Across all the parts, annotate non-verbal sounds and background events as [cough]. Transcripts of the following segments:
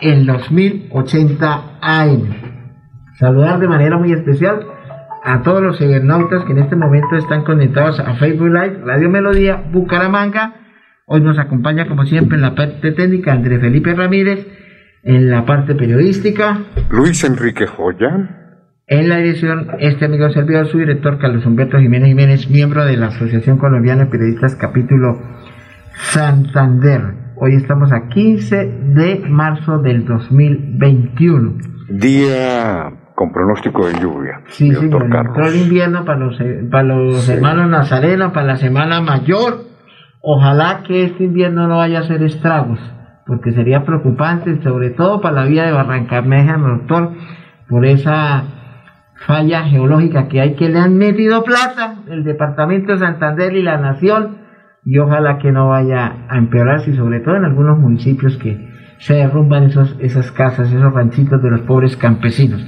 en los 1080 AM. Saludar de manera muy especial a todos los cibernautas que en este momento están conectados a Facebook Live, Radio Melodía, Bucaramanga. Hoy nos acompaña, como siempre, en la parte técnica Andrés Felipe Ramírez, en la parte periodística. Luis Enrique Joya. En la dirección, este amigo servidor, su director Carlos Humberto Jiménez Jiménez, miembro de la Asociación Colombiana de Periodistas, capítulo Santander. Hoy estamos a 15 de marzo del 2021. Día con pronóstico de lluvia. Sí, sí, entró el invierno para los, para los hermanos Nazareno, para la Semana Mayor. Ojalá que este invierno no vaya a hacer estragos, porque sería preocupante, sobre todo para la vía de Barrancameja, doctor, por esa falla geológica que hay que le han metido plata el Departamento de Santander y la Nación y ojalá que no vaya a empeorarse y sobre todo en algunos municipios que se derrumban esos, esas casas, esos ranchitos de los pobres campesinos.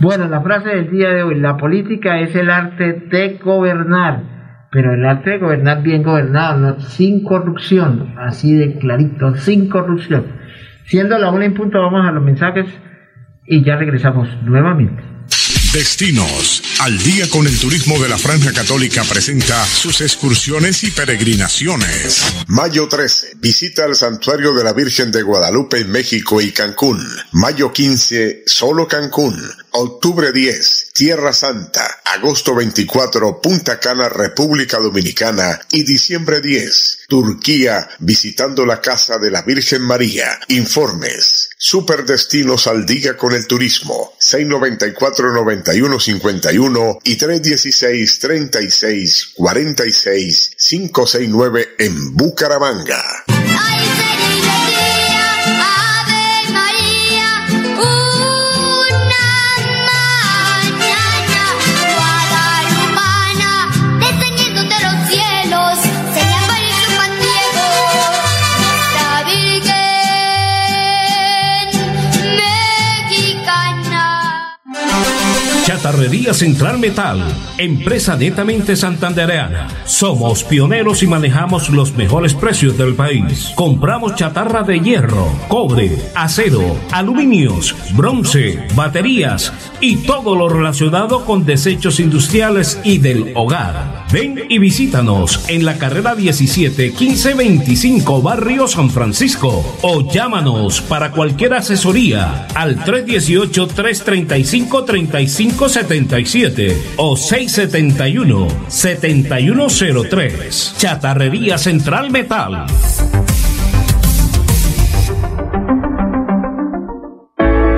Bueno, la frase del día de hoy, la política es el arte de gobernar, pero el arte de gobernar bien gobernado, sin corrupción, así de clarito, sin corrupción. Siendo la una en punto, vamos a los mensajes y ya regresamos nuevamente. Destinos. Al día con el turismo de la Franja Católica presenta sus excursiones y peregrinaciones. Mayo 13. Visita al Santuario de la Virgen de Guadalupe en México y Cancún. Mayo 15. Solo Cancún. Octubre 10. Tierra Santa. Agosto 24. Punta Cana, República Dominicana. Y diciembre 10. Turquía, visitando la Casa de la Virgen María. Informes. Superdestinos al día con el turismo. 694-9151 y 316-3646-569 en Bucaramanga. Chatarrería Central Metal, empresa netamente santandereana. Somos pioneros y manejamos los mejores precios del país. Compramos chatarra de hierro, cobre, acero, aluminios, bronce, baterías y todo lo relacionado con desechos industriales y del hogar. Ven y visítanos en la carrera 17 1525 Barrio San Francisco o llámanos para cualquier asesoría al 318 335 35 77 o 671-7103. Chatarrería Central Metal.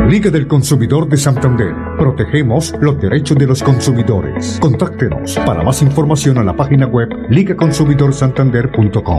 Liga del Consumidor de Santander. Protegemos los derechos de los consumidores. Contáctenos para más información a la página web ligaconsumidorsantander.com.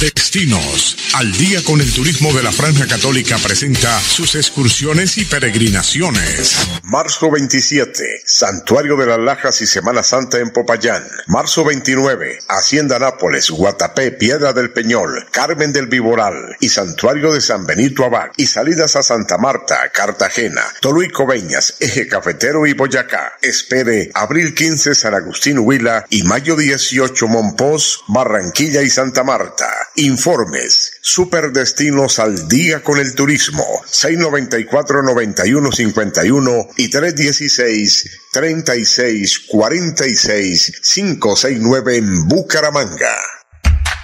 Destinos. Al día con el turismo de la Franja Católica presenta sus excursiones y peregrinaciones. Marzo 27, Santuario de las Lajas y Semana Santa en Popayán. Marzo 29, Hacienda Nápoles, Guatapé, Piedra del Peñol, Carmen del Viboral y Santuario de San Benito Abad. Y salidas a Santa Marta, Cartagena, Toluí Coveñas, Eje Cafetero y Boyacá. Espere abril 15 San Agustín Huila y mayo 18 Monpós, Barranquilla y Santa Marta. Informes. Superdestinos al día con el turismo. 694-9151 y 316-3646-569 en Bucaramanga.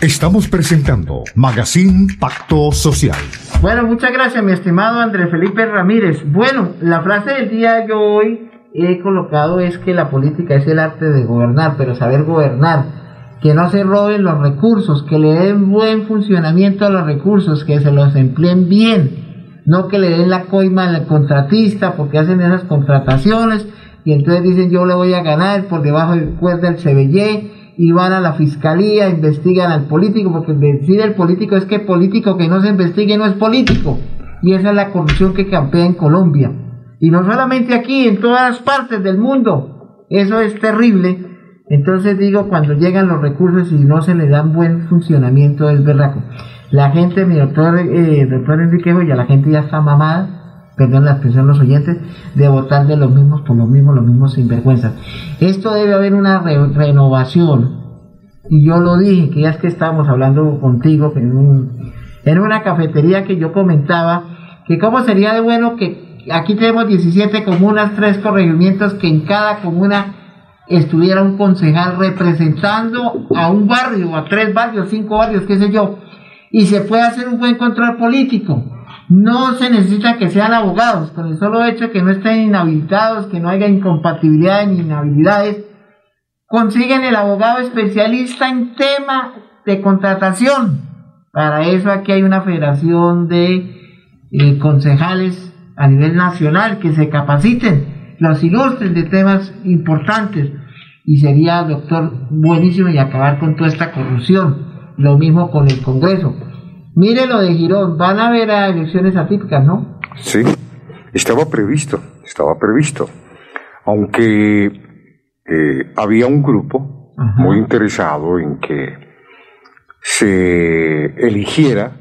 Estamos presentando Magazine Pacto Social. Bueno, muchas gracias, mi estimado Andrés Felipe Ramírez. Bueno, la frase del día yo hoy he colocado es que la política es el arte de gobernar, pero saber gobernar, que no se roben los recursos, que le den buen funcionamiento a los recursos, que se los empleen bien, no que le den la coima al contratista porque hacen esas contrataciones y entonces dicen yo le voy a ganar por debajo del juez del CBY y van a la fiscalía, investigan al político, porque decide el político es que político que no se investigue no es político. Y esa es la corrupción que campea en Colombia. Y no solamente aquí, en todas partes del mundo. Eso es terrible. Entonces digo, cuando llegan los recursos y no se le dan buen funcionamiento, es verdaco. La gente, mi doctor, eh, doctor Enrique Joya, la gente ya está mamada, perdón la expresión los oyentes, de votar de los mismos por los mismos, los mismos sinvergüenzas. Esto debe haber una renovación. Y yo lo dije, que ya es que estábamos hablando contigo en, un, en una cafetería que yo comentaba, que cómo sería de bueno que aquí tenemos 17 comunas, tres corregimientos, que en cada comuna estuviera un concejal representando a un barrio, a tres barrios, cinco barrios, qué sé yo, y se puede hacer un buen control político. No se necesita que sean abogados, con el solo hecho de que no estén inhabilitados, que no haya incompatibilidades ni inhabilidades, consiguen el abogado especialista en tema de contratación. Para eso aquí hay una federación de eh, concejales a nivel nacional, que se capaciten, los ilustres de temas importantes y sería, doctor, buenísimo y acabar con toda esta corrupción. Lo mismo con el Congreso. Mire lo de Girón, van a haber elecciones atípicas, ¿no? Sí, estaba previsto, estaba previsto. Aunque eh, había un grupo muy interesado en que se eligiera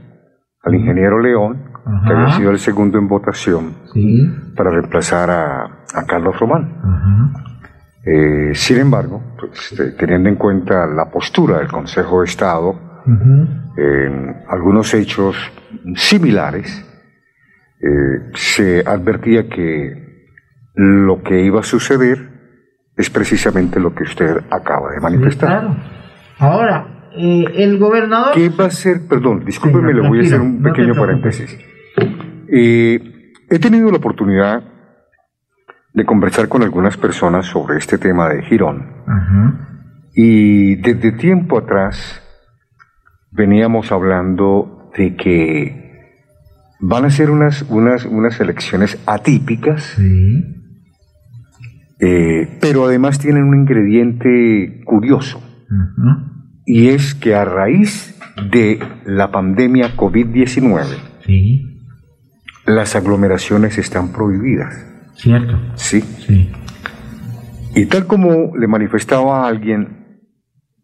al ingeniero León que había sido el segundo en votación para reemplazar a, Carlos Román. Eh, sin embargo, pues, teniendo en cuenta la postura del Consejo de Estado en algunos hechos similares, eh, se advertía que lo que iba a suceder es precisamente lo que usted acaba de manifestar. Ahora, eh, el gobernador... ¿Qué va a ser? Perdón, discúlpeme, le voy a hacer un pequeño paréntesis. Eh, he tenido la oportunidad de conversar con algunas personas sobre este tema de Girón. Y desde tiempo atrás veníamos hablando de que van a ser unas, unas, unas elecciones atípicas, eh, pero además tienen un ingrediente curioso. Y es que a raíz de la pandemia COVID-19, sí las aglomeraciones están prohibidas. ¿Cierto? Sí. sí. Y tal como le manifestaba a alguien,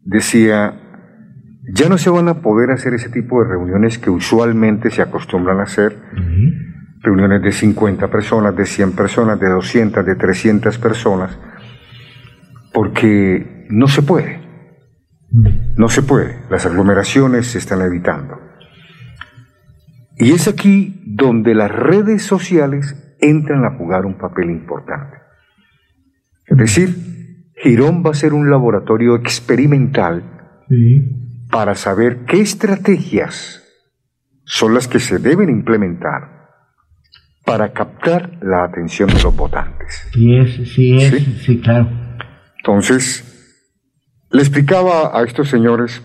decía, ya no se van a poder hacer ese tipo de reuniones que usualmente se acostumbran a hacer, reuniones de 50 personas, de 100 personas, de 200, de 300 personas, porque no se puede. No se puede. Las aglomeraciones se están evitando. Y es aquí donde las redes sociales entran a jugar un papel importante. Es decir, Girón va a ser un laboratorio experimental para saber qué estrategias son las que se deben implementar para captar la atención de los votantes. Sí, es, sí, es, sí claro. Entonces, le explicaba a estos señores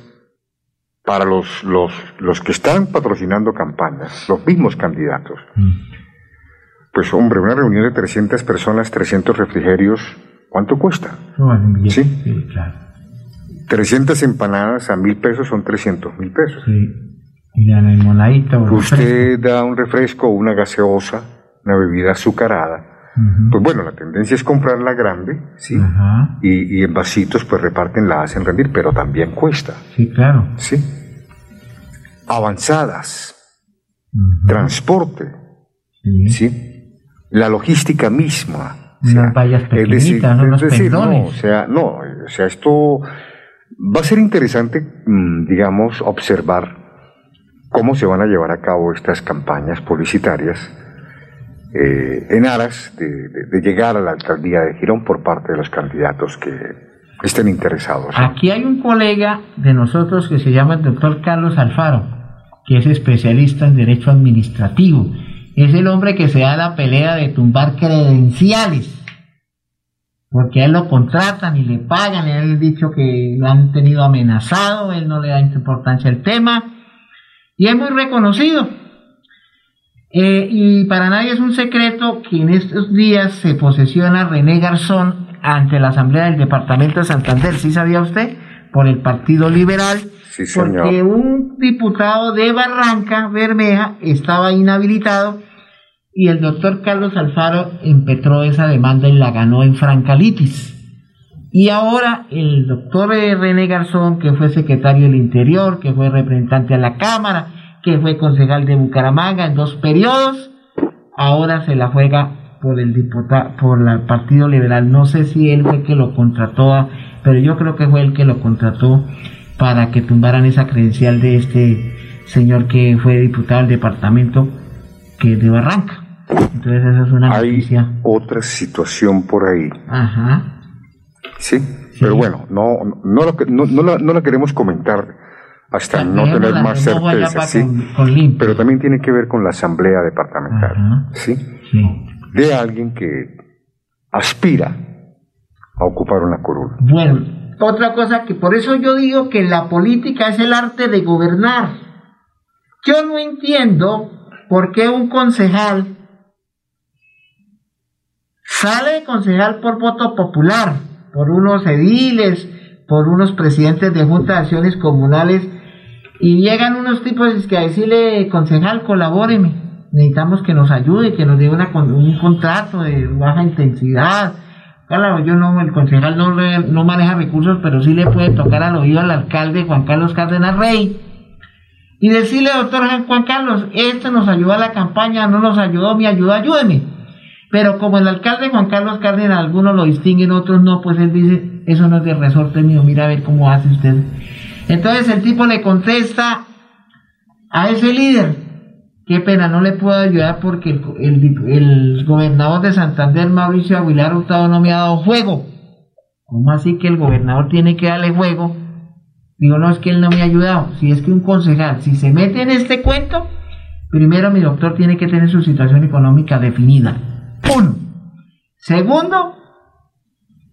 para los, los, los que están patrocinando campañas, los mismos candidatos. Mm. Pues hombre, una reunión de 300 personas, 300 refrigerios, ¿cuánto cuesta? ¿Sí? sí, claro. 300 empanadas a mil pesos son 300 mil pesos. Sí. Y la limonadita. Usted da un refresco o una gaseosa, una bebida azucarada. Pues bueno, la tendencia es comprarla grande, ¿sí? Y, y, en vasitos pues reparten, la hacen rendir, pero también cuesta. Sí, claro. Sí avanzadas, transporte, sí. La logística misma. Unas vallas pequeñitas, es decir, no, o sea, no, o sea, esto va a ser interesante, mm, digamos, observar cómo se van a llevar a cabo estas campañas publicitarias eh, en aras de, llegar a la alcaldía de Girón por parte de los candidatos que, estén interesados. Aquí hay un colega de nosotros que se llama el doctor Carlos Alfaro, que es especialista en derecho administrativo. Es el hombre que se da la pelea de tumbar credenciales porque a él lo contratan y le pagan, él ha dicho que lo han tenido amenazado, él no le da importancia al tema, y es muy reconocido. Eh, y para nadie es un secreto que en estos días se posesiona René Garzón ante la Asamblea del Departamento de Santander, ¿sí sabía usted? Por el Partido Liberal, porque un diputado de Barranca Bermeja estaba inhabilitado y el doctor Carlos Alfaro empetró esa demanda y la ganó en Francalitis. Y ahora el doctor René Garzón, que fue secretario del Interior, que fue representante a la Cámara, que fue concejal de Bucaramanga en dos periodos, ahora se la juega por el diputado, por el Partido Liberal. No sé si él fue el que lo contrató, pero yo creo que fue el que lo contrató para que tumbaran esa credencial de este señor que fue diputado del departamento que de Barranca. Entonces esa es una Hay otra situación por ahí. Ajá. ¿Sí? Pero bueno, no, no, lo, no, no, la, no la queremos comentar hasta no tener más certeza, ¿sí? Pero también tiene que ver con la asamblea departamental, ¿sí? ¿sí? De alguien que aspira a ocupar una curul. Bueno, otra cosa que por eso yo digo que la política es el arte de gobernar. Yo no entiendo por qué un concejal Sale concejal por voto popular, por unos ediles, por unos presidentes de juntas de acciones comunales, y llegan unos tipos que a decirle, concejal, colabóreme, necesitamos que nos ayude, que nos dé una, un contrato de baja intensidad. Claro, yo no, el concejal no, no maneja recursos, pero sí le puede tocar al oído al alcalde Juan Carlos Cárdenas Rey y decirle, doctor Juan Carlos, esto nos ayudó a la campaña, no nos ayudó, me ayudó, ayúdeme. Pero como el alcalde Juan Carlos Cárdenas, algunos lo distinguen, otros no, pues él dice, eso no es de resorte mío, mira a ver cómo hace usted. Entonces el tipo le contesta a ese líder, qué pena, no le puedo ayudar porque el, gobernador de Santander, Mauricio Aguilar Hurtado, no me ha dado fuego. ¿Cómo así que el gobernador tiene que darle fuego? Digo, no, es que él no me ha ayudado. Si es que un concejal, si se mete en este cuento, primero mi doctor tiene que tener su situación económica definida. Uno. Segundo,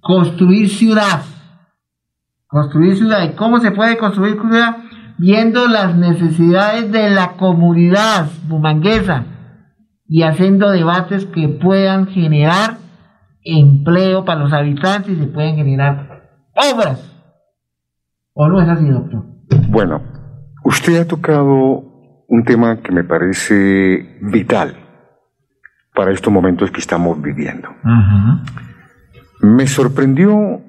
construir ciudad. Construir ciudad. ¿Y cómo se puede construir ciudad? Viendo las necesidades de la comunidad bumanguesa y haciendo debates que puedan generar empleo para los habitantes y se pueden generar obras. ¿O no es así, doctor? Bueno, usted ha tocado un tema que me parece vital para estos momentos que estamos viviendo. Me sorprendió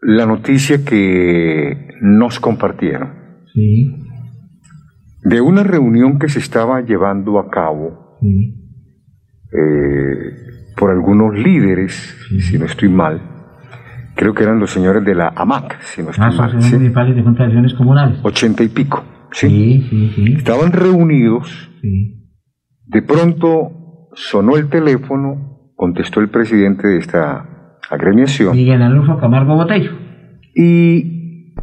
la noticia que nos compartieron de una reunión que se estaba llevando a cabo eh, por algunos líderes, si no estoy mal, creo que eran los señores de la AMAC, si no estoy ah, mal. municipales de comunales. Ochenta y pico. ¿sí? Estaban reunidos. De pronto sonó el teléfono, contestó el presidente de esta agremiación. Miguel Alonso Camargo Botello. Y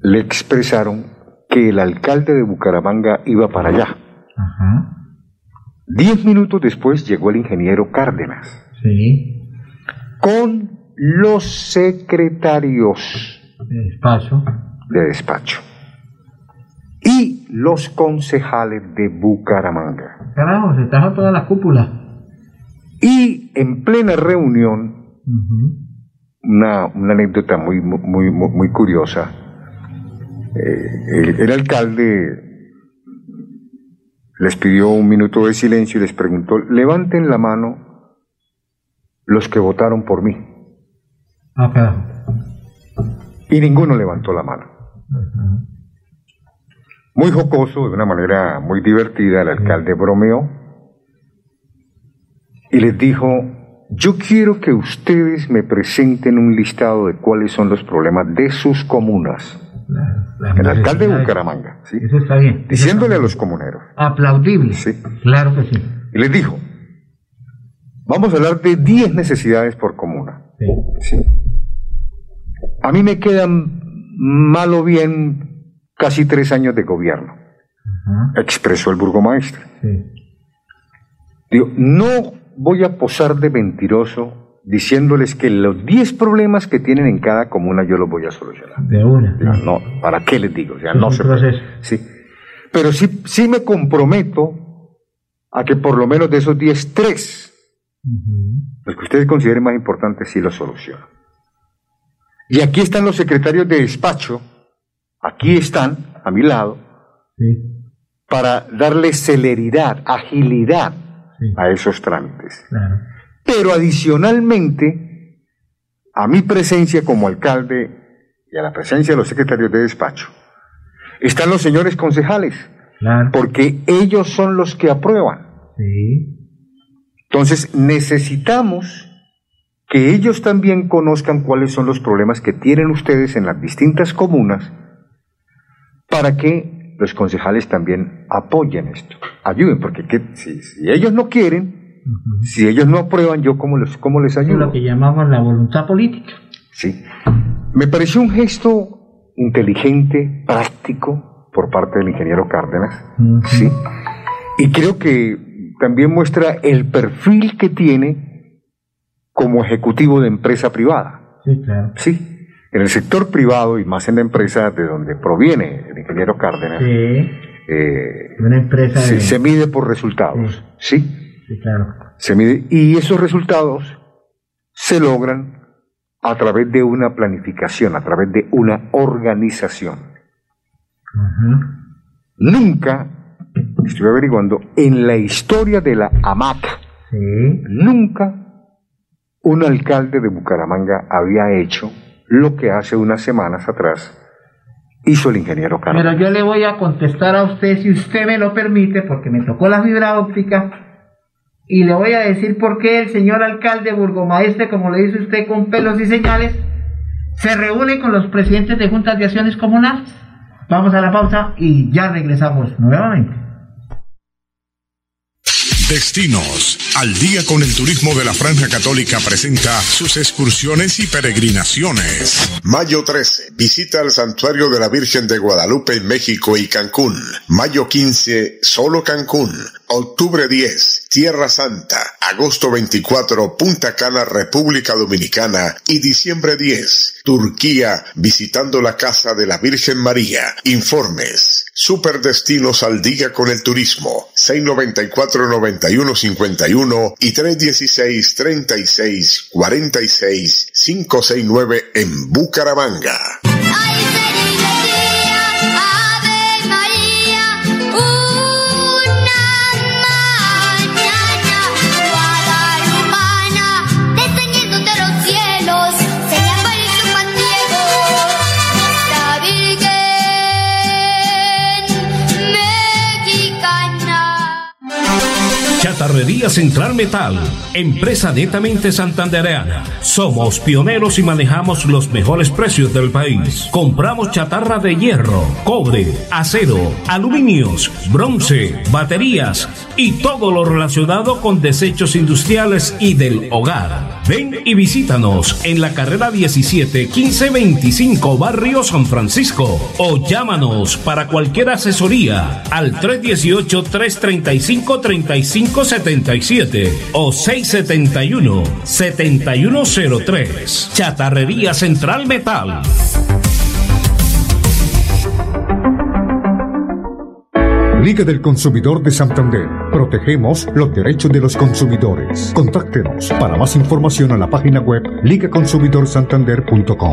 le expresaron que el alcalde de Bucaramanga iba para allá. Diez minutos después llegó el ingeniero Cárdenas. Sí. Con los secretarios. De despacho. De despacho. Y los concejales de Bucaramanga. Carajo, se trajo toda la cúpula. Y en plena reunión, una, anécdota muy, muy, muy curiosa, eh, el, alcalde les pidió un minuto de silencio y les preguntó, levanten la mano los que votaron por mí. Ah, y ninguno levantó la mano. Muy jocoso, de una manera muy divertida, el alcalde bromeó y les dijo, yo quiero que ustedes me presenten un listado de cuáles son los problemas de sus comunas. El alcalde de Bucaramanga, ¿sí? Eso está bien. Diciéndole a los comuneros. Aplaudible. Sí. Claro que sí. Y les dijo, vamos a hablar de 10 necesidades por comuna. Sí. ¿sí? a mí me quedan mal o bien casi tres años de gobierno, expresó el burgomaestre. Digo, no voy a posar de mentiroso diciéndoles que los 10 problemas que tienen en cada comuna yo los voy a solucionar. De una. no, ¿para qué les digo? O sea, no se Sí. Pero sí, sí me comprometo a que por lo menos de esos 10, 3, los que ustedes consideren más importantes, sí los soluciono. Y aquí están los secretarios de despacho, aquí están, a mi lado, para darle celeridad, agilidad a esos trámites. Pero adicionalmente, a mi presencia como alcalde y a la presencia de los secretarios de despacho, están los señores concejales, porque ellos son los que aprueban. Entonces necesitamos que ellos también conozcan cuáles son los problemas que tienen ustedes en las distintas comunas para que los concejales también apoyen esto, ayuden, porque si, ellos no quieren, si ellos no aprueban, yo cómo les, cómo les ayudo. Lo que llamamos la voluntad política. Sí. Me pareció un gesto inteligente, práctico, por parte del ingeniero Cárdenas, sí. Y creo que también muestra el perfil que tiene como ejecutivo de empresa privada. Sí, claro. Sí en el sector privado y más en la empresa de donde proviene el ingeniero Cárdenas, eh, una empresa se, mide por resultados, ¿sí? Sí, claro. Se mide, y esos resultados se logran a través de una planificación, a través de una organización. Nunca, estoy averiguando, en la historia de la AMAC, nunca un alcalde de Bucaramanga había hecho lo que hace unas semanas atrás hizo el ingeniero Carlos. Pero yo le voy a contestar a usted, si usted me lo permite, porque me tocó la fibra óptica, y le voy a decir por qué el señor alcalde burgomaestre, como le dice usted, con pelos y señales, se reúne con los presidentes de juntas de acciones comunales. Vamos a la pausa y ya regresamos nuevamente. Destinos. Al día con el turismo de la Franja Católica presenta sus excursiones y peregrinaciones. Mayo 13. Visita al Santuario de la Virgen de Guadalupe en México y Cancún. Mayo 15. Solo Cancún. Octubre 10. Tierra Santa. Agosto 24. Punta Cana, República Dominicana. Y diciembre 10. Turquía, visitando la Casa de la Virgen María. Informes. Superdestinos al día con el turismo. 694-9151 y 316-3646-569 en Bucaramanga. Chatarrería Central Metal, empresa netamente santandereana. Somos pioneros y manejamos los mejores precios del país. Compramos chatarra de hierro, cobre, acero, aluminios, bronce, baterías y todo lo relacionado con desechos industriales y del hogar. Ven y visítanos en la carrera 17 1525 Barrio San Francisco o llámanos para cualquier asesoría al 318 335 3577 o 671 7103. Chatarrería Central Metal. Liga del Consumidor de Santander. Protegemos los derechos de los consumidores. Contáctenos para más información a la página web ligaconsumidorsantander.com.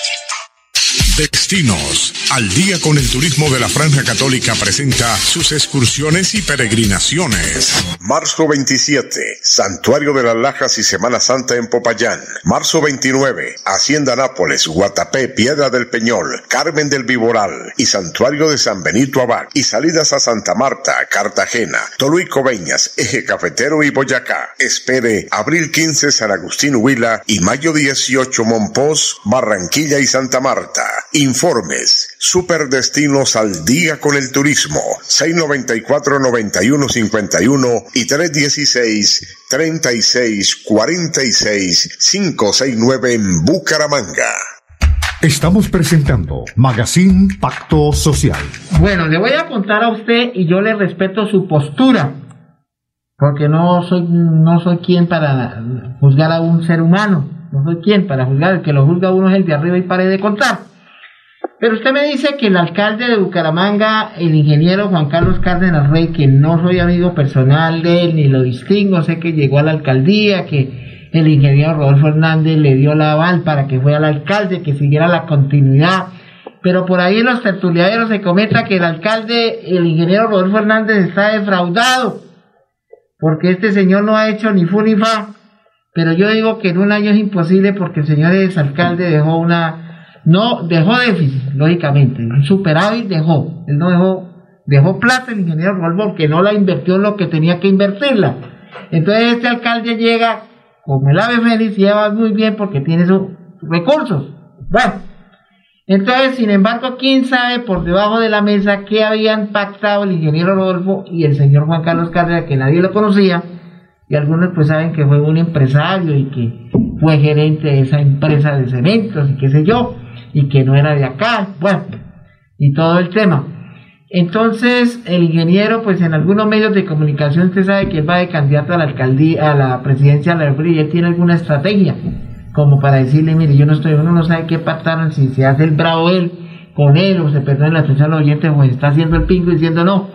Destinos. Al día con el turismo de la Franja Católica presenta sus excursiones y peregrinaciones. Marzo 27, Santuario de las Lajas y Semana Santa en Popayán. Marzo 29, Hacienda Nápoles, Guatapé, Piedra del Peñol, Carmen del Viboral y Santuario de San Benito Abad. Y salidas a Santa Marta, Cartagena, Toluí Coveñas, Eje Cafetero y Boyacá. Espere abril 15 San Agustín Huila y mayo 18 Monpós, Barranquilla y Santa Marta. Informes. Superdestinos al día con el turismo. 694-9151 y 316-3646-569 en Bucaramanga. Estamos presentando Magazine Pacto Social. Bueno, le voy a contar a usted y yo le respeto su postura, porque no soy, no soy quien para juzgar a un ser humano, no soy quien para juzgar, el que lo juzga uno es el de arriba y pare de contar. Pero usted me dice que el alcalde de Bucaramanga, el ingeniero Juan Carlos Cárdenas Rey, que no soy amigo personal de él ni lo distingo, sé que llegó a la alcaldía, que el ingeniero Rodolfo Hernández le dio la aval para que fuera el alcalde, que siguiera la continuidad. Pero por ahí en los tertuliaderos se comenta que el alcalde, el ingeniero Rodolfo Hernández, está defraudado, porque este señor no ha hecho ni fu ni fa. Pero yo digo que en un año es imposible porque el señor alcalde dejó una no dejó déficit, lógicamente, un superávit dejó, él no dejó, dejó plata el ingeniero Rolbo que no la invirtió en lo que tenía que invertirla. Entonces este alcalde llega como el ave fénix y lleva muy bien porque tiene sus recursos. Bueno, entonces, sin embargo, quién sabe por debajo de la mesa qué habían pactado el ingeniero Rodolfo y el señor Juan Carlos Cárdenas, que nadie lo conocía, y algunos pues saben que fue un empresario y que fue gerente de esa empresa de cementos y qué sé yo y que no era de acá, bueno, y todo el tema. Entonces, el ingeniero, pues en algunos medios de comunicación, usted sabe que él va de candidato a la alcaldía, a la presidencia de la República, y él tiene alguna estrategia, como para decirle, mire, yo no estoy, uno no sabe qué pactaron, si se hace el bravo él, con él, o se perdona la atención a los oyentes, o está haciendo el pingo diciendo no,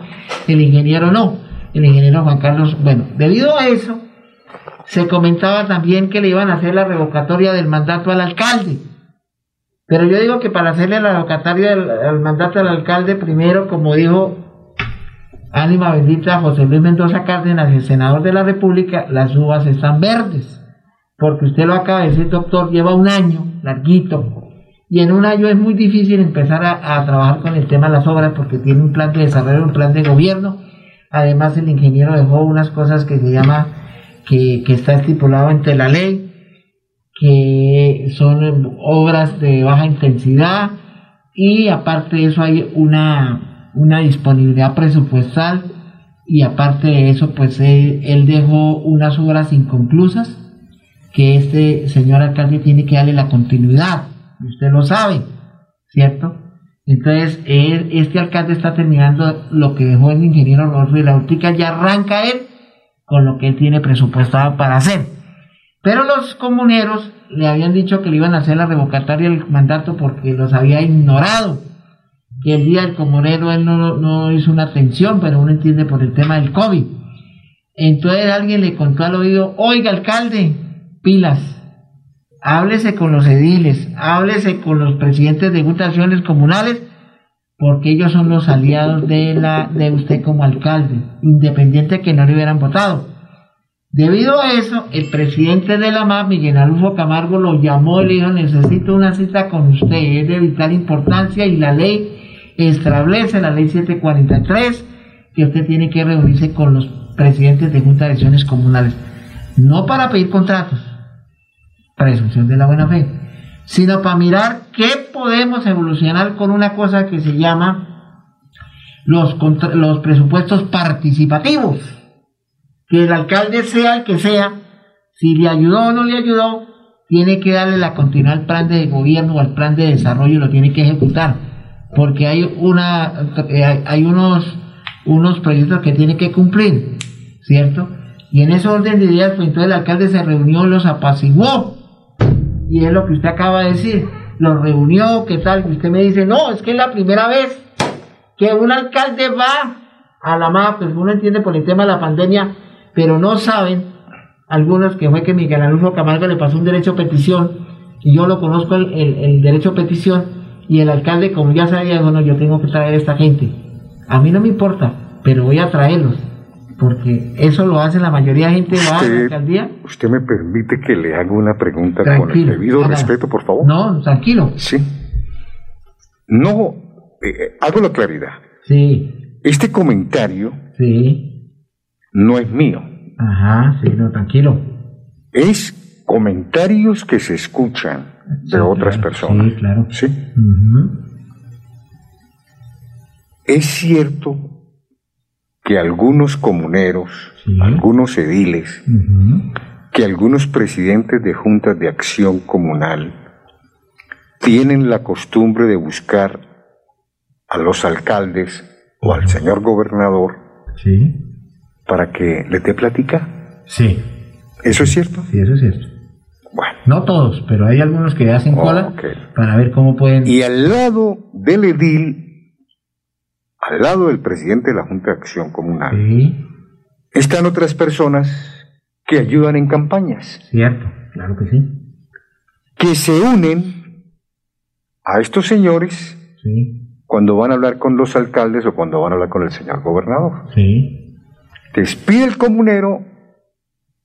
el ingeniero no, el ingeniero Juan Carlos, bueno, debido a eso, se comentaba también que le iban a hacer la revocatoria del mandato al alcalde, pero yo digo que para hacerle la locataria al, mandato del alcalde, primero, como dijo ánima bendita José Luis Mendoza Cárdenas, el senador de la República, las uvas están verdes. Porque usted lo acaba de decir, doctor, lleva un año, larguito, y en un año es muy difícil empezar a, trabajar con el tema de las obras porque tiene un plan de desarrollo, un plan de gobierno. Además, el ingeniero dejó unas cosas que se llama, que, que está estipulado entre la ley, que son obras de baja intensidad y aparte de eso hay una, una disponibilidad presupuestal y aparte de eso pues él, dejó unas obras inconclusas que este señor alcalde tiene que darle la continuidad, usted lo sabe, ¿cierto? Entonces, este alcalde está terminando lo que dejó el ingeniero Rodríguez la Urtica, ya arranca él con lo que él tiene presupuestado para hacer. Pero los comuneros le habían dicho que le iban a hacer la revocatoria del mandato porque los había ignorado. Que el día del comunero él no, hizo una atención, pero uno entiende por el tema del COVID. Entonces alguien le contó al oído, oiga alcalde, pilas, háblese con los ediles, háblese con los presidentes de diputaciones comunales, porque ellos son los aliados de, la, de usted como alcalde, independiente que no le hubieran votado. Debido a eso, el presidente de la MAP, Miguel Alufo Camargo, lo llamó y le dijo, necesito una cita con usted, es de vital importancia y la ley establece, la ley 743, que usted tiene que reunirse con los presidentes de juntas de elecciones comunales, no para pedir contratos, presunción de la buena fe, sino para mirar qué podemos evolucionar con una cosa que se llama los, los presupuestos participativos que el alcalde sea el que sea, si le ayudó o no le ayudó, tiene que darle la continuidad al plan de gobierno o al plan de desarrollo, lo tiene que ejecutar, porque hay una eh, hay unos unos proyectos que tiene que cumplir, ¿cierto? Y en ese orden de ideas, pues entonces el alcalde se reunió, los apaciguó, y es lo que usted acaba de decir, los reunió, ¿qué tal? Y usted me dice, no, es que es la primera vez que un alcalde va a la MAP, pues uno entiende por el tema de la pandemia, pero no saben algunos que fue que Miguel Alonso Camargo le pasó un derecho a petición, y yo lo conozco el, el, derecho a petición, y el alcalde, como ya sabía, bueno, yo tengo que traer a esta gente. A mí no me importa, pero voy a traerlos porque eso lo hace la mayoría de gente a la alcaldía. ¿Usted me permite que le haga una pregunta con el debido respeto, por favor? No, tranquilo. Sí. No, eh, eh, hago la claridad. Sí. Este comentario sí. no es mío. Ajá, sí, no, tranquilo. Es comentarios que se escuchan de otras personas. Sí, claro. Sí. Es cierto que algunos comuneros, algunos ediles, que algunos presidentes de juntas de acción comunal tienen la costumbre de buscar a los alcaldes o al señor gobernador para que le dé plática. Sí. ¿Eso es cierto? Sí, eso es cierto. Bueno. No todos, pero hay algunos que hacen cola para ver cómo pueden... Y al lado del edil al lado del presidente de la Junta de Acción Comunal, están otras personas que ayudan en campañas. Cierto, claro que sí. Que se unen a estos señores cuando van a hablar con los alcaldes o cuando van a hablar con el señor gobernador. Sí. Les pide el comunero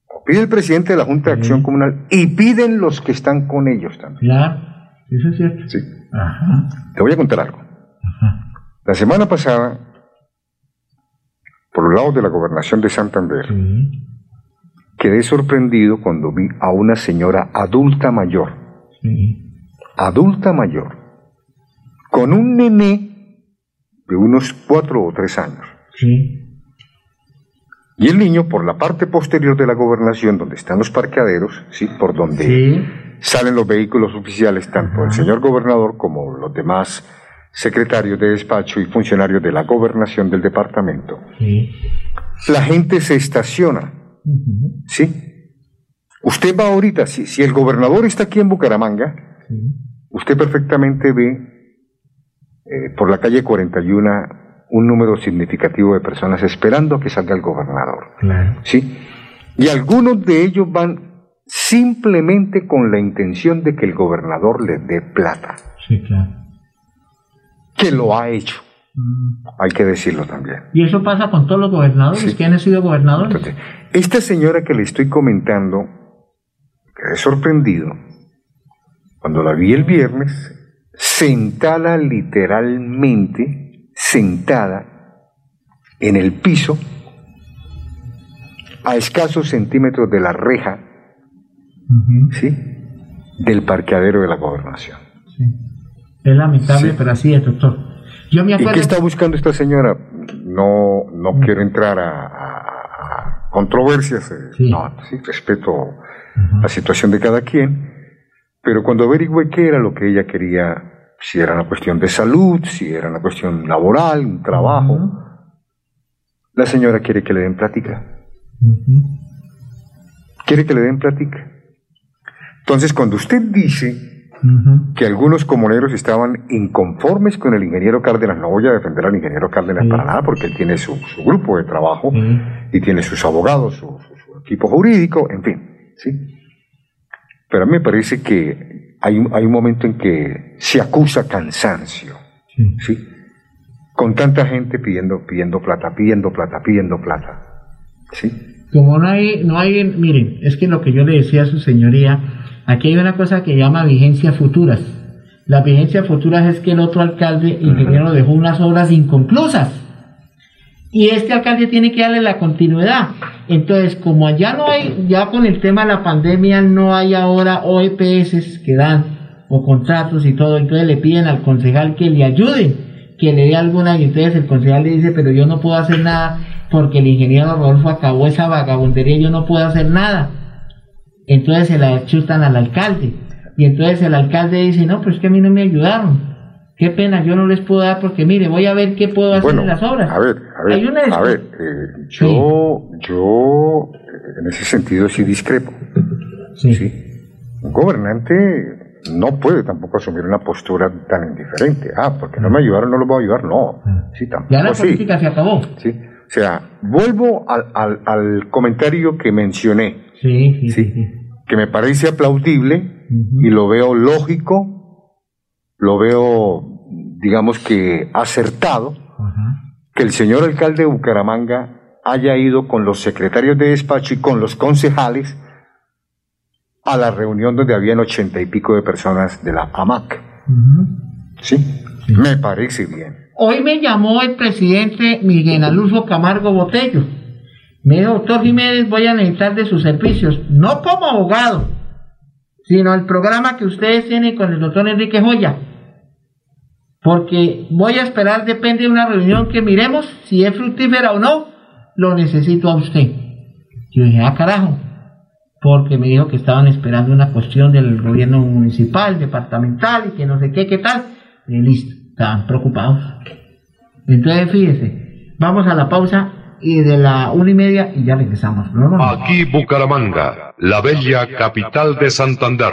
o pide el presidente de la Junta de Acción Comunal y piden los que están con ellos también. Claro, eso es cierto. Sí. Te voy a contar algo. La semana pasada, por los lados de la gobernación de Santander, quedé sorprendido cuando vi a una señora adulta mayor, adulta mayor, con un nené de unos cuatro o tres años. Y el niño por la parte posterior de la gobernación, donde están los parqueaderos, ¿sí? por donde salen los vehículos oficiales, tanto el señor gobernador como los demás secretarios de despacho y funcionarios de la gobernación del departamento, la gente se estaciona. ¿Sí? Usted va ahorita, si, si, el gobernador está aquí en Bucaramanga, usted perfectamente ve eh, por la calle 41 un número significativo de personas esperando a que salga el gobernador. ¿Sí? Y algunos de ellos van simplemente con la intención de que el gobernador les dé plata. Sí, claro que lo ha hecho. Mm. Hay que decirlo también. ¿Y eso pasa con todos los gobernadores que han sido gobernadores? esta señora que le estoy comentando, quedé sorprendido, cuando la vi el viernes, sentada literalmente, sentada en el piso, a escasos centímetros de la reja, ¿sí? Del parqueadero de la gobernación. Sí. Es lamentable, pero así es, doctor. Yo me acuerdo... ¿Y qué está buscando esta señora? No, no mm. quiero entrar a, controversias. Eh, no, respeto la situación de cada quien. Pero cuando averigüé qué era lo que ella quería, si era una cuestión de salud, si era una cuestión laboral, un trabajo, la señora quiere que le den plática. Quiere que le den plática. Entonces, cuando usted dice que algunos comuneros estaban inconformes con el ingeniero Cárdenas. No voy a defender al ingeniero Cárdenas para nada, porque él tiene su, grupo de trabajo y tiene sus abogados, su, equipo jurídico, en fin. ¿sí? Pero a mí me parece que hay un, hay un momento en que se acusa cansancio. ¿sí? Con tanta gente pidiendo, pidiendo plata, pidiendo plata, pidiendo plata. ¿sí? Como no hay, no hay, miren, es que lo que yo le decía a su señoría, Aquí hay una cosa que llama vigencia futuras. La vigencia futuras es que el otro alcalde ingeniero dejó unas obras inconclusas. Y este alcalde tiene que darle la continuidad. Entonces, como allá no hay, ya con el tema de la pandemia no hay ahora OEPS que dan, o contratos y todo, entonces le piden al concejal que le ayude, que le dé alguna, y entonces el concejal le dice, pero yo no puedo hacer nada porque el ingeniero Rodolfo acabó esa vagabundería, yo no puedo hacer nada entonces se la chutan al alcalde. Y entonces el alcalde dice, no, pues que a mí no me ayudaron. Qué pena, yo no les puedo dar porque mire, voy a ver qué puedo hacer en las obras. A ver, a ver, a ver, eh, yo, yo eh, en ese sentido sí discrepo. Sí. Un gobernante no puede tampoco asumir una postura tan indiferente. Ah, porque no me ayudaron, no lo voy a ayudar. No, ah. sí, tampoco. Ya la política se acabó. Sí. O sea, vuelvo al, al, al comentario que mencioné. Sí, sí, que me parece aplaudible y lo veo lógico, lo veo, digamos que acertado, que el señor alcalde de Bucaramanga haya ido con los secretarios de despacho y con los concejales a la reunión donde habían ochenta y pico de personas de la AMAC. ¿Sí? Me parece bien. Hoy me llamó el presidente Miguel Aluso Camargo Botello. Me dijo, doctor Jiménez, voy a necesitar de sus servicios, no como abogado, sino el programa que ustedes tienen con el doctor Enrique Joya. Porque voy a esperar, depende de una reunión que miremos si es fructífera o no, lo necesito a usted. Yo dije, ah, carajo, porque me dijo que estaban esperando una cuestión del gobierno municipal, departamental y que no sé qué, qué tal. Y listo, estaban preocupados. Entonces, fíjese, vamos a la pausa y de la una y media y ya regresamos. Aquí Bucaramanga, la bella capital de Santander.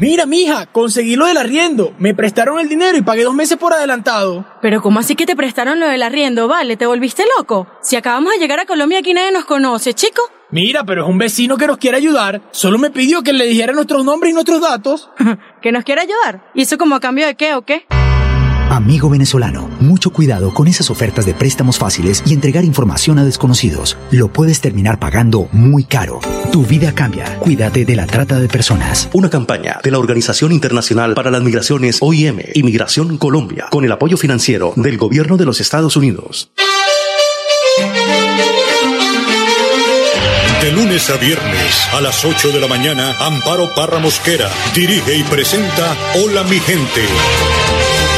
Mira, mija, conseguí lo del arriendo. Me prestaron el dinero y pagué dos meses por adelantado. Pero ¿cómo así que te prestaron lo del arriendo? Vale, ¿te volviste loco? Si acabamos de llegar a Colombia aquí nadie nos conoce, chico. Mira, pero es un vecino que nos quiere ayudar. Solo me pidió que le dijera nuestros nombres y nuestros datos. [laughs] ¿Que nos quiere ayudar? ¿Y eso como a cambio de qué o qué? Amigo venezolano, mucho cuidado con esas ofertas de préstamos fáciles y entregar información a desconocidos. Lo puedes terminar pagando muy caro. Tu vida cambia. Cuídate de la trata de personas. Una campaña de la Organización Internacional para las Migraciones OIM, Inmigración Colombia, con el apoyo financiero del Gobierno de los Estados Unidos. De lunes a viernes a las 8 de la mañana, Amparo Parra Mosquera dirige y presenta Hola mi gente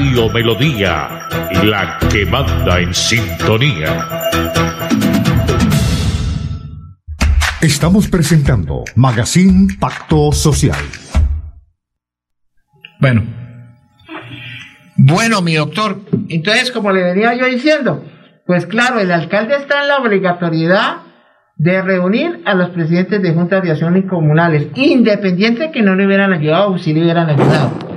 Radio Melodía la que manda en sintonía. Estamos presentando Magazine Pacto Social. Bueno. Bueno, mi doctor. Entonces, como le venía yo diciendo, pues claro, el alcalde está en la obligatoriedad de reunir a los presidentes de juntas de acción y comunales, independiente que no le hubieran ayudado o si le hubieran ayudado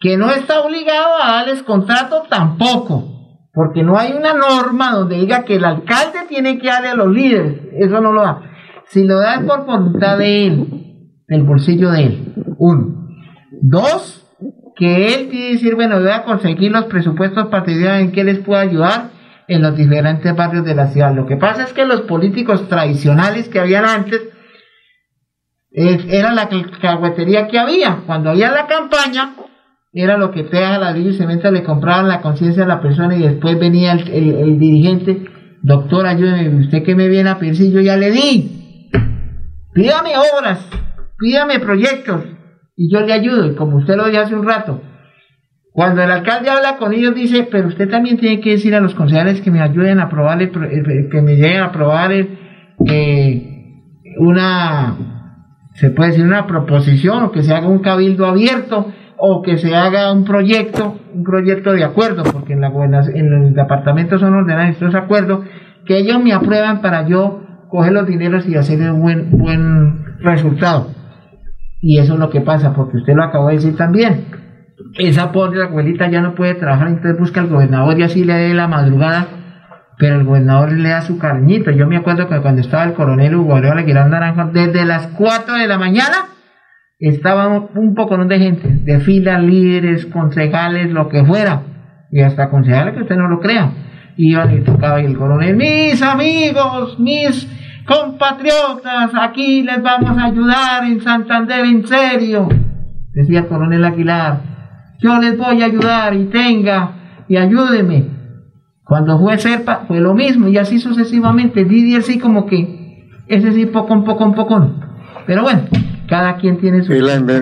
que no está obligado a darles contrato tampoco, porque no hay una norma donde diga que el alcalde tiene que darle a los líderes, eso no lo da. Si lo da es por voluntad de él, del bolsillo de él. Uno. Dos, que él tiene que decir, bueno, voy a conseguir los presupuestos partidarios en que les pueda ayudar en los diferentes barrios de la ciudad. Lo que pasa es que los políticos tradicionales que habían antes, era la caguetería que había. Cuando había la campaña, era lo que pega la y cemento, le compraban la conciencia a la persona y después venía el, dirigente, doctor, ayúdeme, usted que me viene a pedir si yo ya le di. Pídame obras, pídame proyectos y yo le ayudo, y como usted lo dijo hace un rato, cuando el alcalde habla con ellos dice, pero usted también tiene que decir a los concejales que me ayuden a aprobar, que me lleguen a aprobar eh, una, se puede decir una proposición o que se haga un cabildo abierto o que se haga un proyecto, un proyecto de acuerdo, porque en, la en el departamento son ordenados estos acuerdos, que ellos me aprueban para yo coger los dineros y hacer un buen, buen resultado. Y eso es lo que pasa, porque usted lo acabó de decir también. Esa pobre abuelita ya no puede trabajar, entonces busca al gobernador y así le dé la madrugada, pero el gobernador le da su cariñito. Yo me acuerdo que cuando estaba el coronel Hugo Leguirán Naranjo, desde las 4 de la mañana estaban un poco de gente, de filas, líderes, concejales, lo que fuera, y hasta concejales que usted no lo crea. Iban y tocaba el coronel, mis amigos, mis compatriotas, aquí les vamos a ayudar en Santander en serio, decía el coronel Aguilar, yo les voy a ayudar y tenga y ayúdeme. Cuando fue Serpa fue lo mismo y así sucesivamente, Didier sí como que, ese sí poco un poco un poco. Pero bueno, cada quien tiene su,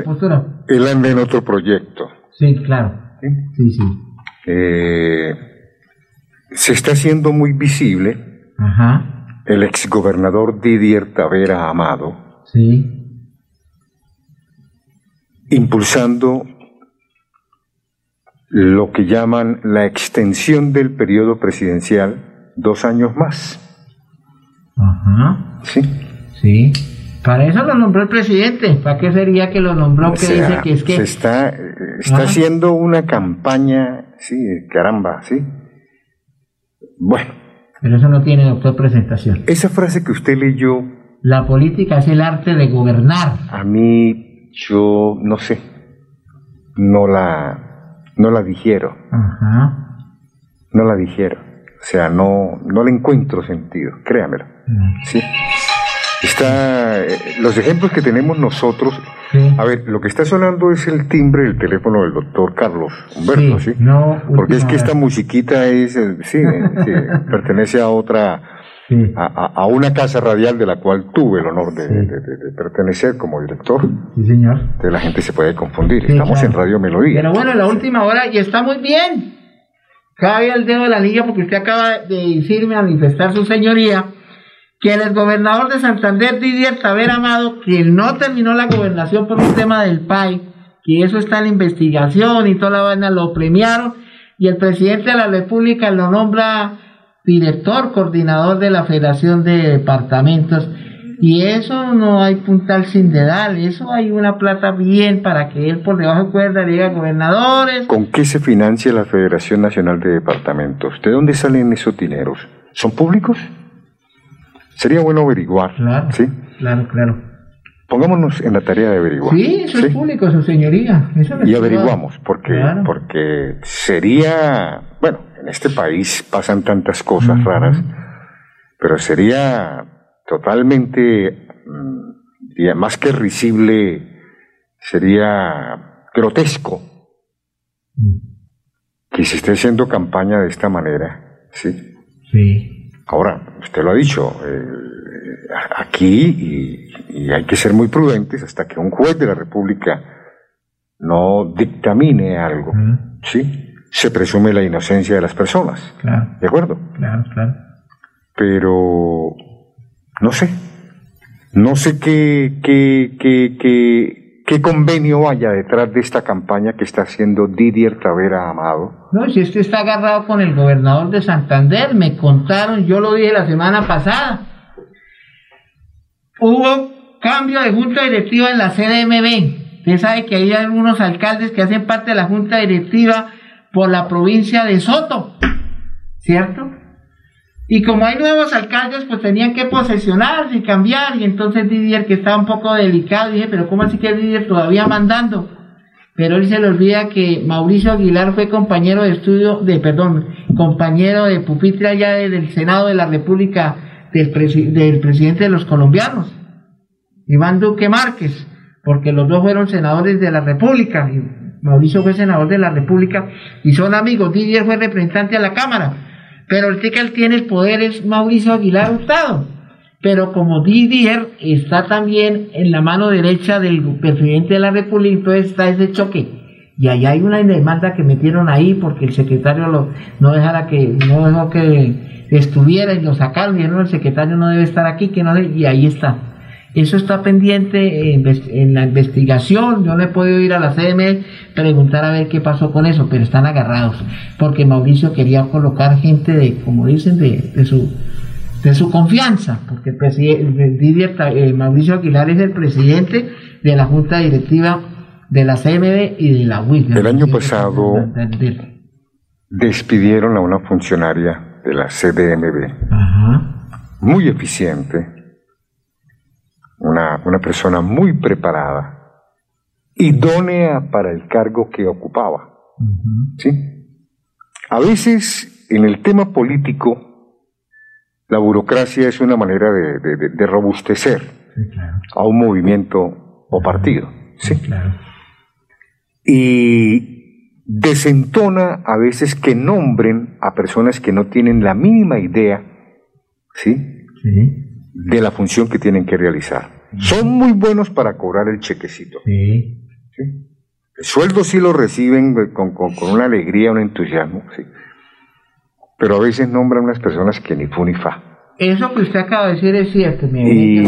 postura. Él anda en otro proyecto. Sí, claro. Sí, sí. Eh, se está haciendo muy visible Ajá. el exgobernador Didier Tavera Amado. Sí. Impulsando lo que llaman la extensión del periodo presidencial dos años más. Ajá. Sí. Sí. Para eso lo nombró el presidente. ¿Para qué sería que lo nombró? Que dice que es que. Se está, está haciendo una campaña, sí, caramba, sí. Bueno. Pero eso no tiene, doctor, presentación. Esa frase que usted leyó. La política es el arte de gobernar. A mí, yo no sé. No la, no la digiero. Ajá. No la digiero. O sea, no, no le encuentro sentido, créamelo. Sí. Está, eh, los ejemplos que tenemos nosotros, a ver, lo que está sonando es el timbre del teléfono del doctor Carlos Humberto, ¿sí? No, Porque es que esta musiquita es, eh, sí, [laughs] pertenece a otra, a, una casa radial de la cual tuve el honor de, pertenecer como director. Sí, señor. De la gente se puede confundir. Estamos en Radio Melodía. Pero bueno, la última hora y está muy bien. Cabe el dedo de la liga porque usted acaba de decirme, manifestar su señoría que el gobernador de Santander, Didier Taber Amado, que no terminó la gobernación por un tema del PAI, que eso está en la investigación y toda la vaina, lo premiaron, y el presidente de la República lo nombra director, coordinador de la Federación de Departamentos, y eso no hay puntal sin dedal, eso hay una plata bien para que él por debajo de cuerda diga gobernadores. ¿Con qué se financia la Federación Nacional de Departamentos? ¿De dónde salen esos dineros? ¿Son públicos? Sería bueno averiguar. Claro, ¿sí? claro, claro. Pongámonos en la tarea de averiguar. Sí, eso es público, su señoría. y averiguamos, porque, porque sería, bueno, en este país pasan tantas cosas raras, pero sería totalmente, mm, más que risible, sería grotesco mm. que se esté haciendo campaña de esta manera, ¿sí? Sí. Ahora, usted lo ha dicho, eh, aquí y, hay que ser muy prudentes hasta que un juez de la República no dictamine algo, ¿sí? Se presume la inocencia de las personas. Claro. ¿De acuerdo? Claro, claro. Pero, no sé, no sé qué, qué, qué, qué ¿Qué convenio haya detrás de esta campaña que está haciendo Didier Tavera Amado? No, si este está agarrado con el gobernador de Santander, me contaron, yo lo dije la semana pasada. Hubo cambio de junta directiva en la CDMB. Usted sabe que hay algunos alcaldes que hacen parte de la junta directiva por la provincia de Soto, ¿cierto? Y como hay nuevos alcaldes, pues tenían que posesionarse y cambiar. Y entonces Didier, que estaba un poco delicado, dije, pero ¿cómo así que Didier todavía mandando? Pero él se le olvida que Mauricio Aguilar fue compañero de estudio, de, perdón, compañero de pupitre allá del Senado de la República del, del presidente de los colombianos, Iván Duque Márquez, porque los dos fueron senadores de la República. Mauricio fue senador de la República y son amigos. Didier fue representante a la Cámara. Pero el que tiene el poder es Mauricio Aguilar Hurtado. Pero como Didier está también en la mano derecha del presidente de la República, entonces está ese choque. Y allá hay una demanda que metieron ahí porque el secretario lo, no dejara que, no dejó que estuviera y lo sacaron, y el secretario no debe estar aquí, que no y ahí está. Eso está pendiente en, la investigación. Yo no he podido ir a la CM preguntar a ver qué pasó con eso, pero están agarrados. Porque Mauricio quería colocar gente de, como dicen, de, su de su confianza, porque el presidente eh, Mauricio Aguilar es el presidente de la Junta Directiva de la CMB y de la UIS. El año pasado despidieron a una funcionaria de la CDMB, muy eficiente, una, una persona muy preparada, idónea para el cargo que ocupaba. ¿Sí? A veces en el tema político, la burocracia es una manera de, robustecer a un movimiento o partido. ¿sí? Claro. Y desentona a veces que nombren a personas que no tienen la mínima idea, ¿sí? sí de la función que tienen que realizar. Son muy buenos para cobrar el chequecito. Sí. El sueldo sí lo reciben con, una alegría, un entusiasmo, sí. Pero a veces nombran unas personas que ni fu ni fa. Eso que usted acaba de decir es cierto, mi ¿Y,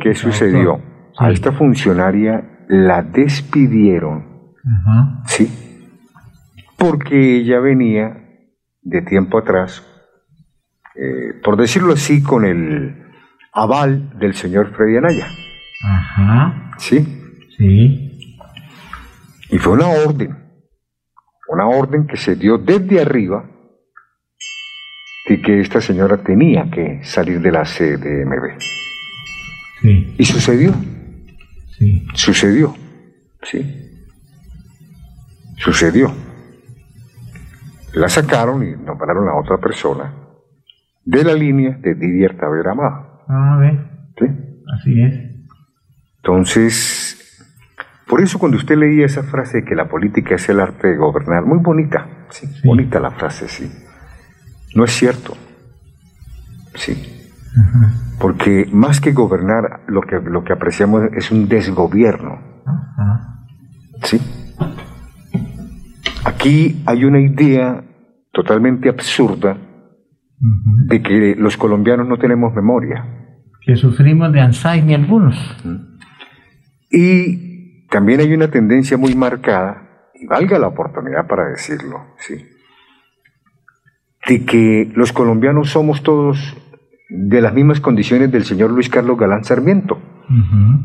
qué sucedió? A esta funcionaria la despidieron, ¿sí? Porque ella venía de tiempo atrás eh, por decirlo así, con el aval del señor Freddy Anaya. Ajá. ¿Sí? Sí. Y fue una orden, una orden que se dio desde arriba de que esta señora tenía que salir de la CDMB. Sí. Y sucedió. Sí. Sucedió. Sí. Sucedió. La sacaron y nombraron a otra persona de la línea de Didier Tavera Amado. Ah, ve. Sí. Así es. Entonces, por eso cuando usted leía esa frase de que la política es el arte de gobernar, muy bonita, sí, bonita la frase, sí. No es cierto. Sí. Porque más que gobernar, lo que, lo que apreciamos es un desgobierno. ¿Sí? Aquí hay una idea totalmente absurda de que los colombianos no tenemos memoria. Que sufrimos de Alzheimer algunos. Y también hay una tendencia muy marcada, y valga la oportunidad para decirlo, ¿sí? de que los colombianos somos todos de las mismas condiciones del señor Luis Carlos Galán Sarmiento,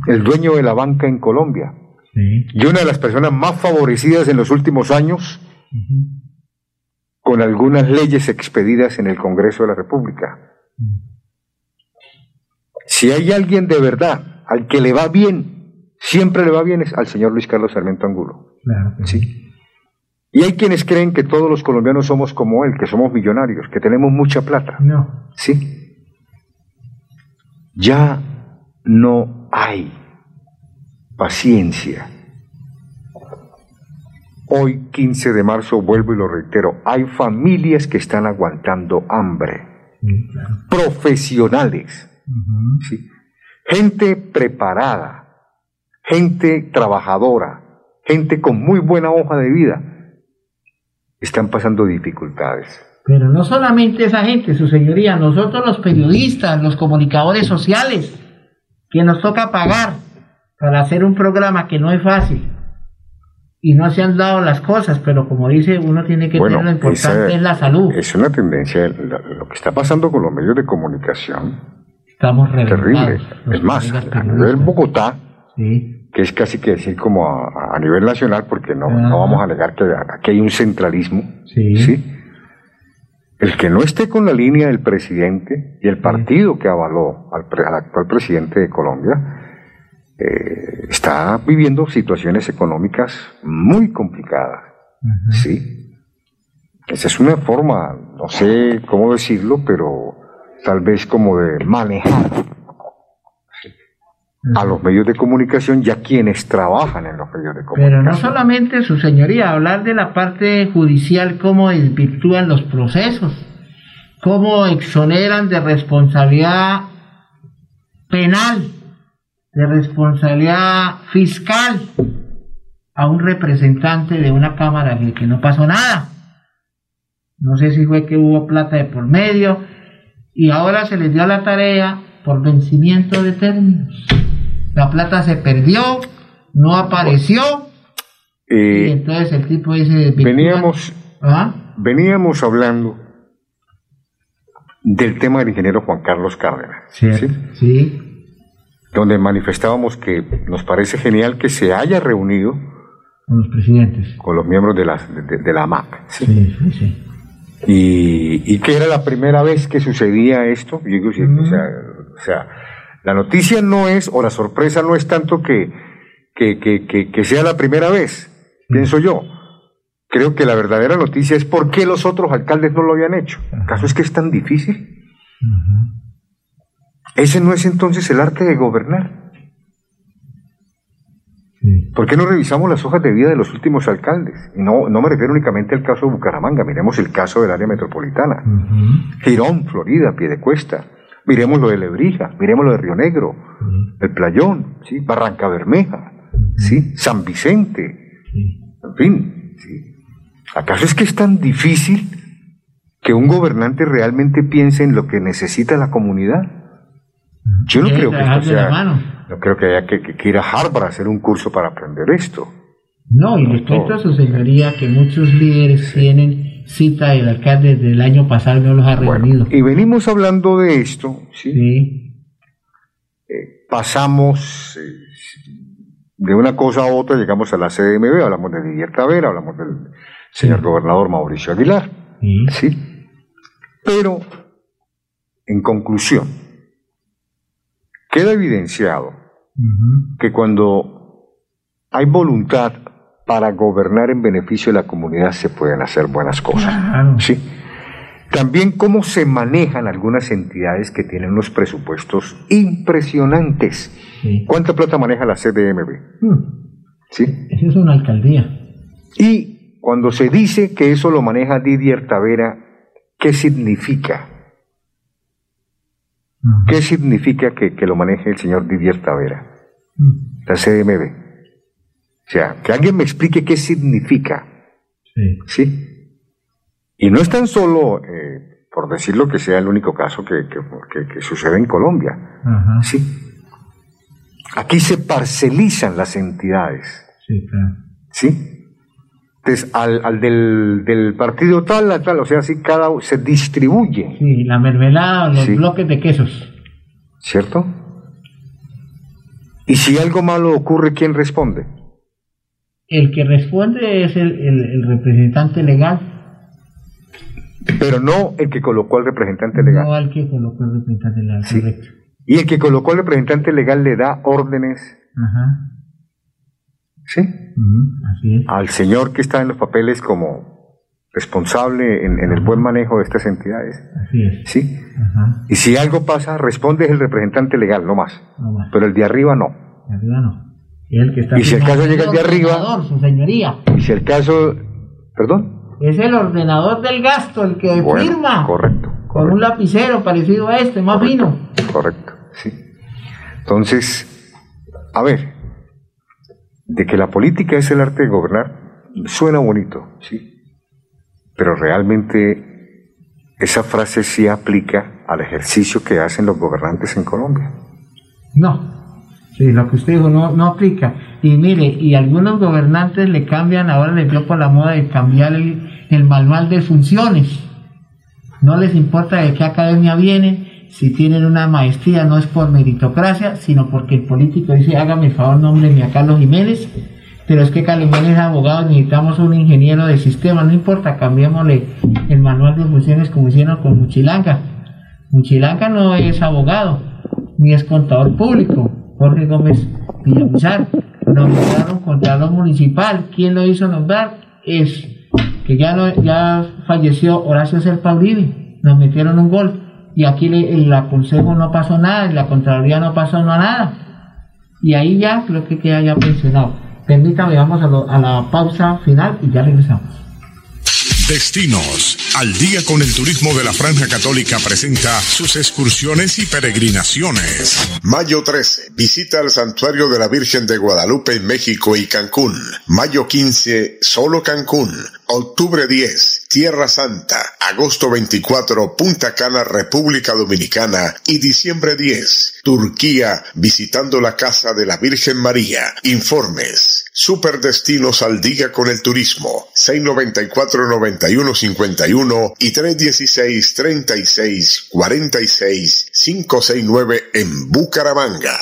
el dueño de la banca en Colombia, y una de las personas más favorecidas en los últimos años con algunas leyes expedidas en el Congreso de la República. Si hay alguien de verdad al que le va bien, siempre le va bien es al señor Luis Carlos Sarmiento Angulo. sí. Y hay quienes creen que todos los colombianos somos como él, que somos millonarios, que tenemos mucha plata. No. Sí. Ya no hay paciencia Hoy, 15 de marzo, vuelvo y lo reitero, hay familias que están aguantando hambre. Profesionales. Gente preparada, gente trabajadora, gente con muy buena hoja de vida. Están pasando dificultades. Pero no solamente esa gente, su señoría, nosotros los periodistas, los comunicadores sociales, que nos toca pagar para hacer un programa que no es fácil y no se han dado las cosas, pero como dice, uno tiene que tener lo importante es la salud. Es una tendencia, lo, que está pasando con los medios de comunicación. Estamos terrible. Es más, a nivel Bogotá, que es casi que decir como a, nivel nacional, porque no, no vamos a negar que aquí hay un centralismo, sí. El que no esté con la línea del presidente y el partido que avaló al, al actual presidente de Colombia, eh, está viviendo situaciones económicas muy complicadas. ¿Sí? Esa es una forma, no sé cómo decirlo, pero tal vez como de manejar a los medios de comunicación y a quienes trabajan en los medios de comunicación. Pero no solamente, su señoría, hablar de la parte judicial, cómo desvirtúan los procesos, cómo exoneran de responsabilidad penal, de responsabilidad fiscal a un representante de una cámara que, que no pasó nada. No sé si fue que hubo plata de por medio y ahora se les dio la tarea por vencimiento de términos la plata se perdió, no apareció. y entonces el tipo dice... Veníamos, ¿Ah? veníamos hablando del tema del ingeniero Juan Carlos Cárdenas. ¿sí? sí. Donde manifestábamos que nos parece genial que se haya reunido con los presidentes. Con los miembros de la, de, la MAC. ¿sí? sí, sí, Y, y, que era la primera vez que sucedía esto. Yo digo, o sea, o sea la noticia no es, o la sorpresa no es tanto que, que, sea la primera vez, pienso yo. Creo que la verdadera noticia es por qué los otros alcaldes no lo habían hecho. ¿Acaso es que es tan difícil? Ese no es entonces el arte de gobernar. ¿Por qué no revisamos las hojas de vida de los últimos alcaldes? Y no, no me refiero únicamente al caso de Bucaramanga, miremos el caso del área metropolitana. Girón, Florida, Piedecuesta, Miremos lo de Lebrija, miremos lo de Río Negro, el Playón, ¿sí? Barranca Bermeja, ¿sí? San Vicente, en fin. ¿Acaso es que es tan difícil que un gobernante realmente piense en lo que necesita la comunidad? Yo no creo que no creo que haya que, ir a Harvard a hacer un curso para aprender esto. No, y les cuento a su señoría que muchos líderes tienen cita del alcalde del año pasado no los ha reunido. y venimos hablando de esto, ¿sí? Eh, pasamos eh, de una cosa a otra, llegamos a la CDMB, hablamos de Didier Tavera, hablamos del señor gobernador Mauricio Aguilar, sí. Pero, en conclusión, queda evidenciado que cuando hay voluntad para gobernar en beneficio de la comunidad se pueden hacer buenas cosas. Sí. También cómo se manejan algunas entidades que tienen unos presupuestos impresionantes. ¿Cuánta plata maneja la CDMB? Hmm. ¿Sí? Eso es una alcaldía. Y cuando se dice que eso lo maneja Didier Tavera, ¿qué significa? ¿Qué significa que, lo maneje el señor Didier Tavera? La CDMB. O sea, que alguien me explique qué significa. Sí. ¿Sí? Y no es tan solo, eh, por decirlo que sea el único caso que, sucede en Colombia. Sí. Aquí se parcelizan las entidades. Sí, claro. ¿Sí? Entonces, al, del, partido tal, a tal, o sea, así cada se distribuye. Sí, la mermelada, los bloques de quesos. ¿Cierto? Y si algo malo ocurre, ¿quién responde? el que responde es el, representante legal. Pero no el que colocó al representante legal. No al que colocó al representante legal, correcto. Y el que colocó al representante legal le da órdenes. Ajá. ¿Sí? así es. Al señor que está en los papeles como responsable en, el buen manejo de estas entidades. Así es. ¿Sí? Ajá. Y si algo pasa, responde el representante legal, no más. No más. Pero el de arriba no. De arriba no y si el caso llega de arriba. Su señoría. Y si el caso. ¿Perdón? Es el ordenador del gasto el que firma. Correcto. Con un lapicero parecido a este, más fino. Correcto, sí. Entonces, a ver, de que la política es el arte de gobernar, suena bonito, sí. Pero realmente esa frase sí aplica al ejercicio que hacen los gobernantes en Colombia. No, lo que usted dijo no, no aplica. Y mire, y algunos gobernantes le cambian, ahora les dio por la moda de cambiar el, el manual de funciones. No les importa de qué academia vienen, si tienen una maestría no es por meritocracia, sino porque el político dice, hágame el favor, nómbreme a Carlos Jiménez, pero es que Carlos Jiménez es abogado, necesitamos un ingeniero de sistema, no importa, cambiémosle el manual de funciones como hicieron con Muchilanga. Muchilanga no es abogado, ni es contador público, Jorge Gómez Villamizar, nombraron Contralor Municipal. ¿Quién lo hizo nombrar? Es que ya, no, ya falleció Horacio Serpa Uribe, nos metieron un gol y aquí el, Consejo no pasó nada, en la Contraloría no pasó nada. y ahí ya creo que queda ya pensionado. Permítame, vamos a, a la pausa final y ya regresamos. Destinos. Al día con el turismo de la Franja Católica presenta sus excursiones y peregrinaciones. Mayo 13. Visita al Santuario de la Virgen de Guadalupe en México y Cancún. Mayo 15. Solo Cancún. Octubre 10, Tierra Santa. Agosto 24, Punta Cana, República Dominicana. Y diciembre 10, Turquía, visitando la Casa de la Virgen María. Informes. Superdestinos al día con el turismo. 694-9151 y 316-3646-569 en Bucaramanga.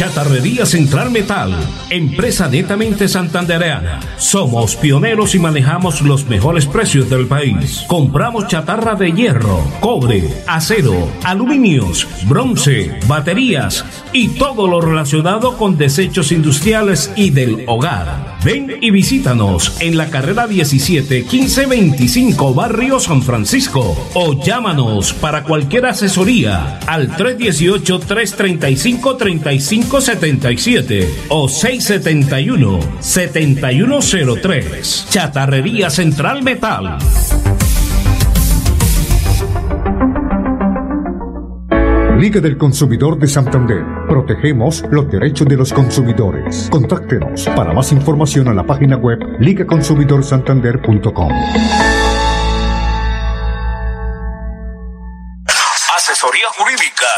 Chatarrería Central Metal, empresa netamente santandereana. Somos pioneros y manejamos los mejores precios del país. Compramos chatarra de hierro, cobre, acero, aluminios, bronce, baterías y todo lo relacionado con desechos industriales y del hogar. Ven y visítanos en la carrera 17 1525 Barrio San Francisco o llámanos para cualquier asesoría al 318 335 3577 o 671 7103. Chatarrería Central Metal. Liga del Consumidor de Santander. Protegemos los derechos de los consumidores. Contáctenos para más información a la página web ligaconsumidorsantander.com.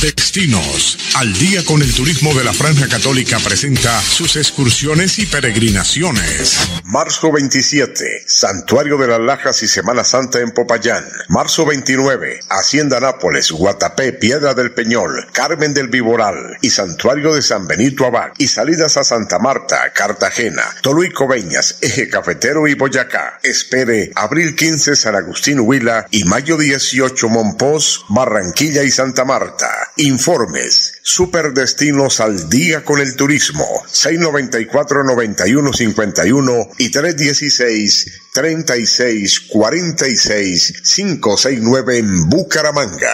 Destinos. Al día con el turismo de la Franja Católica presenta sus excursiones y peregrinaciones. Marzo 27, Santuario de las Lajas y Semana Santa en Popayán. Marzo 29, Hacienda Nápoles, Guatapé, Piedra del Peñol, Carmen del Viboral y Santuario de San Benito Abad. Y salidas a Santa Marta, Cartagena, Toluí Coveñas, Eje Cafetero y Boyacá. Espere abril 15 San Agustín Huila y mayo 18 Monpós, Barranquilla y Santa Marta. Informes. Superdestinos al día con el turismo. 694-9151 y 316-3646-569 en Bucaramanga.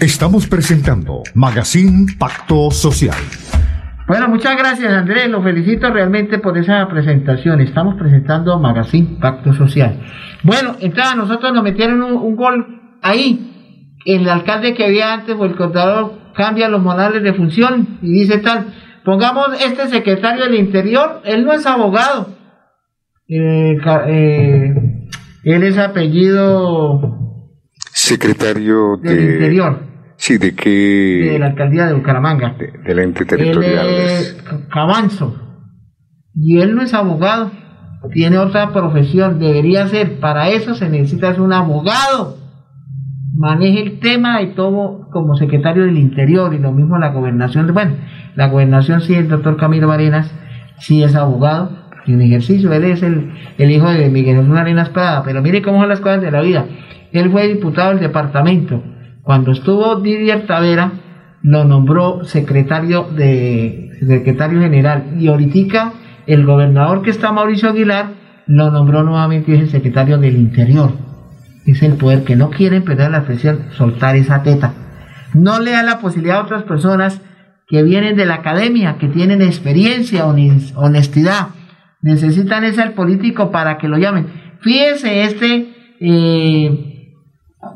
Estamos presentando Magazine Pacto Social. Bueno, muchas gracias Andrés, lo felicito realmente por esa presentación. Estamos presentando Magazine Pacto Social. Bueno, entonces nosotros nos metieron un, un gol ahí, el alcalde que había antes o el contador cambia los modales de función y dice tal, pongamos este secretario del Interior, él no es abogado, eh, eh, él es apellido secretario del Interior. Sí, ¿de qué? De la alcaldía de Bucaramanga. De, del ente territorial. Él es Cabanzo. Y él no es abogado, tiene otra profesión, debería ser, para eso se necesita un abogado maneje el tema y todo como secretario del Interior y lo mismo la gobernación. Bueno, la gobernación sí, el doctor Camilo Arenas sí es abogado en ejercicio, él es el, el hijo de Miguel Jesús Arenas Prada, pero mire cómo son las cosas de la vida. Él fue diputado del departamento. Cuando estuvo Didier Tavera, lo nombró secretario de secretario general y ahorita el gobernador que está Mauricio Aguilar lo nombró nuevamente el secretario del Interior es el poder que no quiere perder la presión, soltar esa teta. No le da la posibilidad a otras personas que vienen de la academia, que tienen experiencia, honestidad, necesitan ese político para que lo llamen. Fíjese este eh,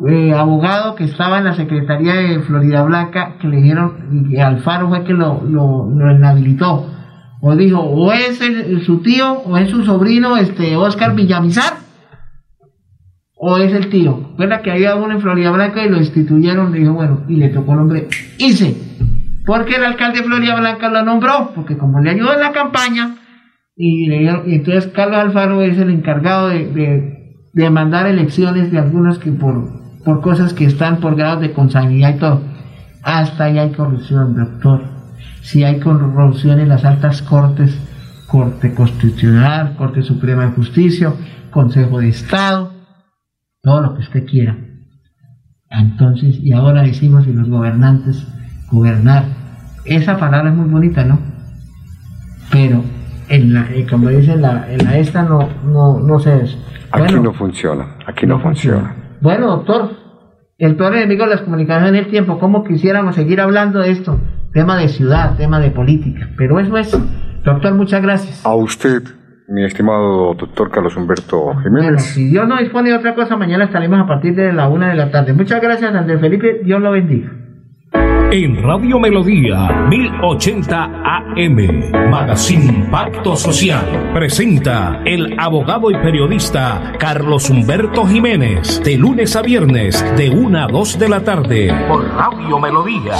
eh, abogado que estaba en la Secretaría de Florida Blanca, que le dijeron, que Alfaro fue que lo, lo, lo inhabilitó. O dijo, o es su tío, o es su sobrino, este Oscar Villamizar o es el tío. ¿Verdad que había uno en Florida Blanca y lo instituyeron? Le dijo, bueno, y le tocó el nombre Hice. Porque el alcalde de Florida Blanca lo nombró, porque como le ayudó en la campaña, y, entonces Carlos Alfaro es el encargado de, de, mandar elecciones de algunos que por, por cosas que están por grados de consanguinidad y todo. Hasta ahí hay corrupción, doctor. Si hay corrupción en las altas cortes, Corte Constitucional, Corte Suprema de Justicia, Consejo de Estado, todo lo que usted quiera. Entonces, y ahora decimos, y los gobernantes, gobernar. Esa palabra es muy bonita, ¿no? Pero, en la, eh, como dice la, en la esta, no, no, no eso. aquí no funciona, aquí no, funciona. Bueno, doctor, el peor enemigo de las comunicaciones en el tiempo, ¿cómo quisiéramos seguir hablando de esto? Tema de ciudad, tema de política, pero eso es. Doctor, muchas gracias. A usted mi estimado doctor Carlos Humberto Jiménez. si Dios no dispone de otra cosa, mañana estaremos a partir de la una de la tarde. Muchas gracias, Andrés Felipe. Dios lo bendiga. En Radio Melodía 1080 AM, Magazine Pacto Social, presenta el abogado y periodista Carlos Humberto Jiménez, de lunes a viernes, de una a dos de la tarde, por Radio Melodía.